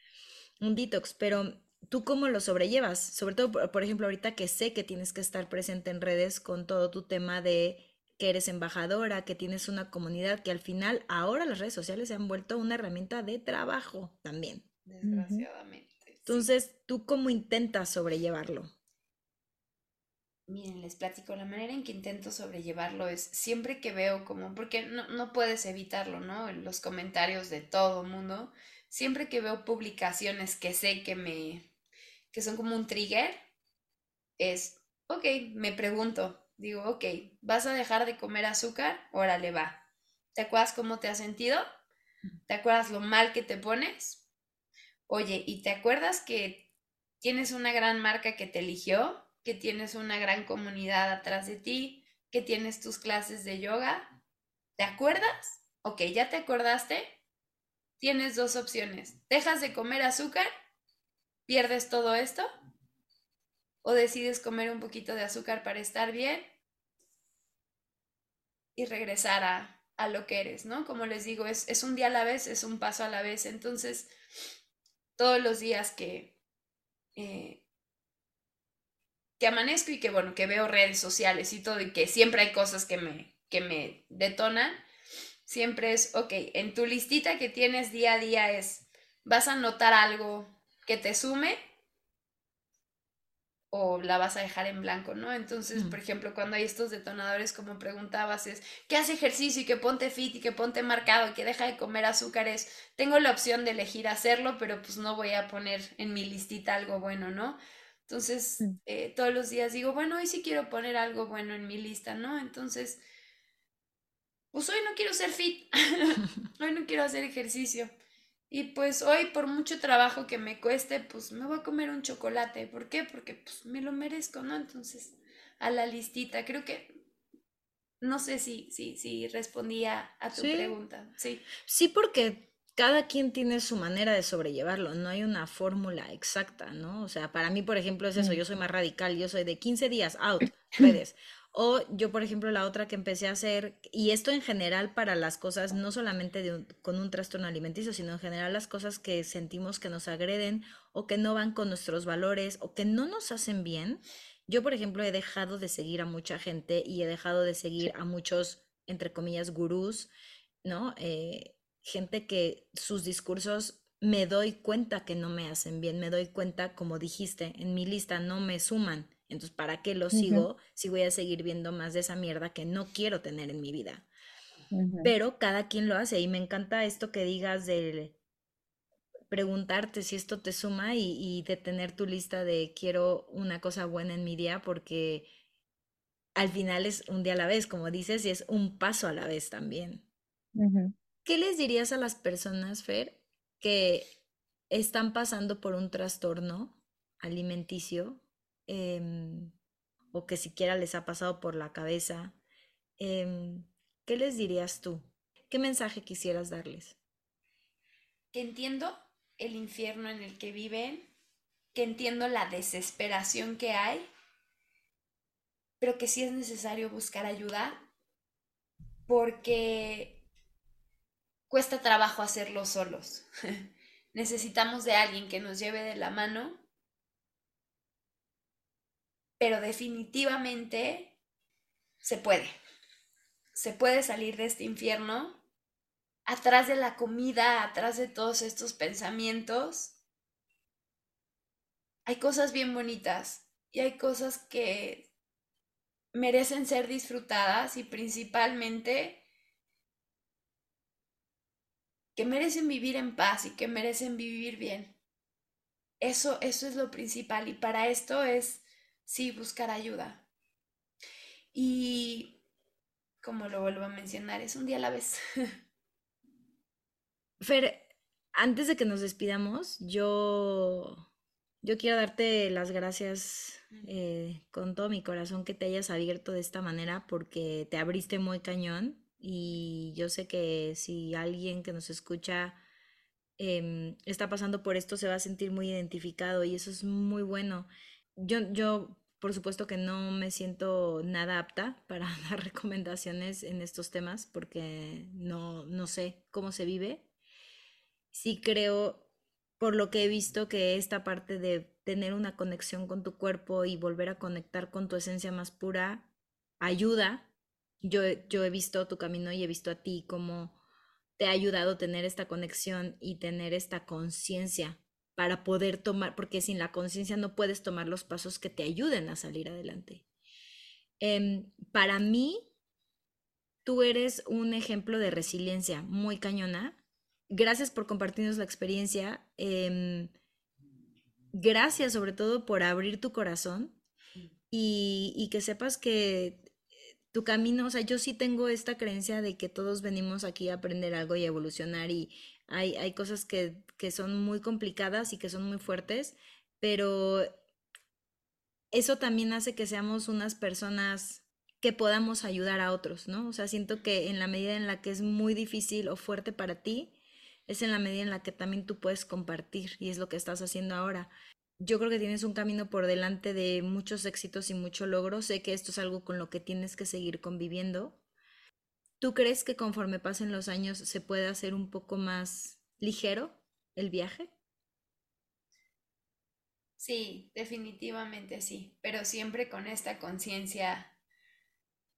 Un detox, pero ¿tú cómo lo sobrellevas? Sobre todo, por, ejemplo, ahorita que sé que tienes que estar presente en redes con todo tu tema de que eres embajadora, que tienes una comunidad, que al final ahora las redes sociales se han vuelto una herramienta de trabajo también. Desgraciadamente. Entonces, ¿tú cómo intentas sobrellevarlo? Miren, les platico, la manera en que intento sobrellevarlo es siempre que veo como, porque no, no puedes evitarlo, ¿no? Los comentarios de todo mundo, siempre que veo publicaciones que sé que me, que son como un trigger, es, ok, me pregunto, digo, ok, ¿vas a dejar de comer azúcar? Órale, va. ¿Te acuerdas cómo te has sentido? ¿Te acuerdas lo mal que te pones? Oye, ¿y te acuerdas que tienes una gran marca que te eligió? Que tienes una gran comunidad atrás de ti, que tienes tus clases de yoga. ¿Te acuerdas? Ok, ¿ya te acordaste? Tienes dos opciones. ¿Dejas de comer azúcar? ¿Pierdes todo esto? ¿O decides comer un poquito de azúcar para estar bien? Y regresar a, a lo que eres, ¿no? Como les digo, es, es un día a la vez, es un paso a la vez. Entonces, todos los días que, eh, que amanezco y que, bueno, que veo redes sociales y todo y que siempre hay cosas que me, que me detonan, siempre es, ok, en tu listita que tienes día a día es, vas a notar algo que te sume o la vas a dejar en blanco, ¿no? Entonces, por ejemplo, cuando hay estos detonadores, como preguntabas, es que hace ejercicio y que ponte fit y que ponte marcado y que deja de comer azúcares, tengo la opción de elegir hacerlo, pero pues no voy a poner en mi listita algo bueno, ¿no? Entonces, Mm. eh, todos los días digo, bueno, hoy sí quiero poner algo bueno en mi lista, ¿no? Entonces, pues hoy no quiero ser fit, hoy no quiero hacer ejercicio. Y pues hoy, por mucho trabajo que me cueste, pues me voy a comer un chocolate. ¿Por qué? Porque pues me lo merezco, ¿no? Entonces, a la listita, creo que, no sé si, si, si respondía a tu Sí. pregunta. Sí. Sí, porque cada quien tiene su manera de sobrellevarlo, no hay una fórmula exacta, ¿no? O sea, para mí, por ejemplo, es eso, Mm. yo soy más radical, yo soy de 15 días out, redes. O yo, por ejemplo, la otra que empecé a hacer, y esto en general para las cosas, no solamente de un- con un trastorno alimenticio, sino en general las cosas que sentimos que nos agreden o que no van con nuestros valores o que no nos hacen bien. Yo, por ejemplo, he dejado de seguir a mucha gente y he dejado de seguir a muchos, entre comillas, gurús, ¿no? Eh, gente que sus discursos me doy cuenta que no me hacen bien, me doy cuenta, como dijiste, en mi lista no me suman. Entonces, ¿para qué Ujú, sigo si voy a seguir viendo más de esa mierda que no quiero tener en mi vida? Pero cada quien lo hace y me encanta esto que digas de preguntarte si esto te suma y, y de tener tu lista de quiero una cosa buena en mi día porque al final es un día a la vez, como dices, y es un paso a la vez también. ¿Qué les dirías a las personas, Fer, que están pasando por un trastorno alimenticio em, o que siquiera les ha pasado por la cabeza? Em, ¿qué les dirías tú? ¿Qué mensaje quisieras darles? Que entiendo el infierno en el que viven, que entiendo la desesperación que hay, pero que sí es necesario buscar ayuda porque cuesta trabajo hacerlo solos. Necesitamos de alguien que nos lleve de la mano, pero definitivamente se puede. Se puede salir de este infierno atrás de la comida, atrás de todos estos pensamientos. Hay cosas bien bonitas y hay cosas que merecen ser disfrutadas y principalmente que merecen vivir en paz y que merecen vivir bien. Eso, eso es lo principal y para esto es, sí, buscar ayuda. Y, como lo vuelvo a mencionar, es un día a la vez. Fer, antes de que nos despidamos, yo, yo quiero darte las gracias eh, con todo mi corazón que te hayas abierto de esta manera porque te abriste muy cañón y yo sé que si alguien que nos escucha em, está pasando por esto se va a sentir muy identificado y eso es muy bueno. Yo, yo, por supuesto que no me siento nada apta para dar recomendaciones en estos temas porque no, no sé cómo se vive sí creo, por lo que he visto, que esta parte de tener una conexión con tu cuerpo y volver a conectar con tu esencia más pura ayuda. Yo, yo he visto tu camino y he visto a ti cómo te ha ayudado tener esta conexión y tener esta conciencia para poder tomar, porque sin la conciencia no puedes tomar los pasos que te ayuden a salir adelante. Em, para mí, tú eres un ejemplo de resiliencia muy cañona gracias por compartirnos la experiencia. Eh, gracias sobre todo por abrir tu corazón y, y, que sepas que tu camino, o sea, yo sí tengo esta creencia de que todos venimos aquí a aprender algo y evolucionar y hay, cosas que, que son muy complicadas y que son muy fuertes, pero eso también hace que seamos unas personas que podamos ayudar a otros, ¿no? O sea, siento que en la medida en la que es muy difícil o fuerte para ti, es en la medida en la que también tú puedes compartir y es lo que estás haciendo ahora. Yo creo que tienes un camino por delante de muchos éxitos y mucho logro. Sé que esto es algo con lo que tienes que seguir conviviendo. ¿Tú crees que conforme pasen los años se puede hacer un poco más ligero el viaje? Sí, definitivamente sí, pero siempre con esta conciencia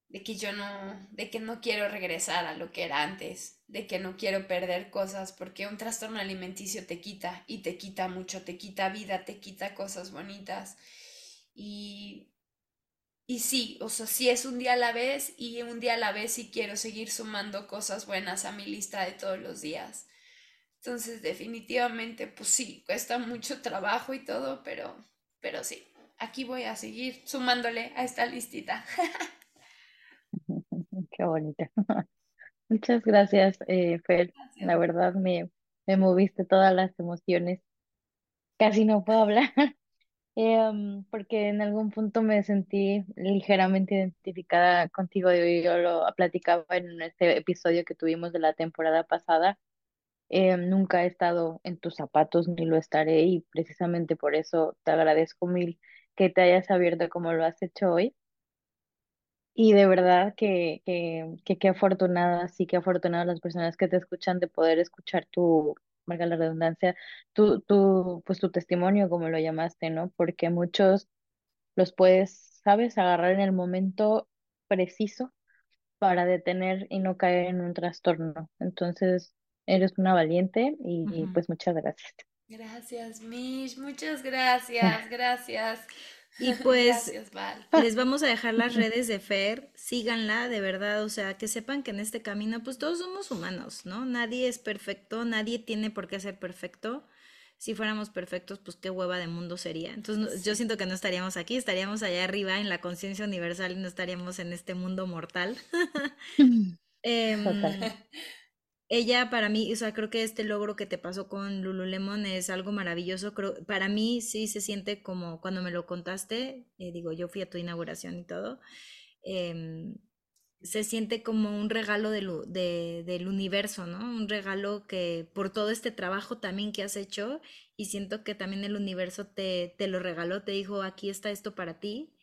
de que yo no, de que no quiero regresar a lo que era antes, de que no quiero perder cosas, porque un trastorno alimenticio te quita y te quita mucho, te quita vida, te quita cosas bonitas. Y, y sí, o sea, sí es un día a la vez y un día a la vez sí quiero seguir sumando cosas buenas a mi lista de todos los días. Entonces, definitivamente, pues sí, cuesta mucho trabajo y todo, pero, pero sí, aquí voy a seguir sumándole a esta listita. Qué bonita. Muchas gracias, eh, Fer. La verdad me, me moviste todas las emociones. Casi no puedo hablar, em, porque en algún punto me sentí ligeramente identificada contigo. Yo, lo platicaba en este episodio que tuvimos de la temporada pasada. Em, nunca he estado en tus zapatos ni lo estaré y precisamente por eso te agradezco mil que te hayas abierto como lo has hecho hoy. Y de verdad que, que, que qué afortunadas y qué afortunadas las personas que te escuchan de poder escuchar tu, valga la redundancia, tu, tu, pues tu testimonio, como lo llamaste, ¿no? Porque muchos los puedes, ¿sabes?, agarrar en el momento preciso para detener y no caer en un trastorno. Entonces, eres una valiente y pues muchas gracias. Gracias, Mish, muchas gracias, gracias. Y pues les vamos a dejar las redes de Fer, síganla de verdad, o sea, que sepan que en este camino pues todos somos humanos, ¿no? Nadie es perfecto, nadie tiene por qué ser perfecto. Si fuéramos perfectos, pues qué hueva de mundo sería. Entonces yo siento que no estaríamos aquí, estaríamos allá arriba en la conciencia universal y no estaríamos en este mundo mortal. eh, ella para mí, o sea, creo que este logro que te pasó con Lululemon es algo maravilloso. Para mí sí se siente como cuando me lo contaste, eh, digo, yo fui a tu inauguración y todo, em, se siente como un regalo de, del universo, ¿no? Un regalo que por todo este trabajo también que has hecho y siento que también el universo te, te lo regaló, te dijo, aquí está esto para ti.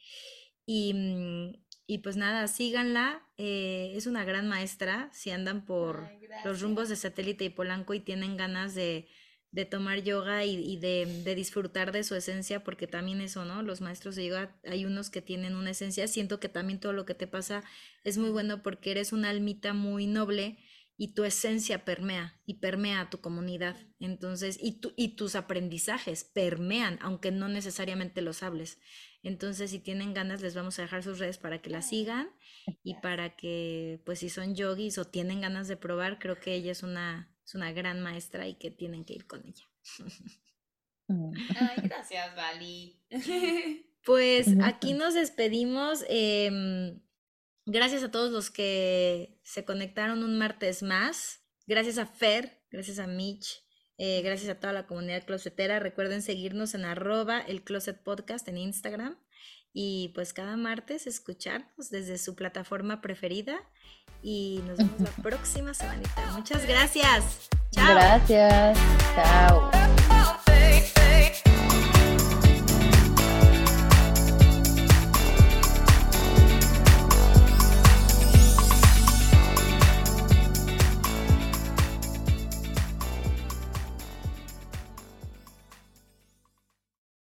Y, mm, y pues nada, síganla. Eh, es una gran maestra. Si andan por los rumbos de satélite y Polanco y tienen ganas de, de tomar yoga y, de, de, disfrutar de su esencia, porque también eso, ¿no? Los maestros de yoga, hay unos que tienen una esencia. Siento que también todo lo que te pasa es muy bueno porque eres una almita muy noble y tu esencia permea y permea a tu comunidad. Entonces, y, tu, y tus aprendizajes permean, aunque no necesariamente los hables. Entonces, si tienen ganas, les vamos a dejar sus redes para que la sigan y para que, pues, si son yogis o tienen ganas de probar, creo que ella es una, es una gran maestra y que tienen que ir con ella. Mm. Ay, gracias, Vali. Pues aquí nos despedimos. Em, gracias a todos los que se conectaron un martes más. Gracias a Fer, gracias a Mitch, eh, gracias a toda la comunidad closetera. Recuerden seguirnos en arroba el closet podcast en Instagram. Y pues cada martes escucharnos desde su plataforma preferida. Y nos vemos la próxima semanita. Muchas gracias. Chao. Gracias. Chao.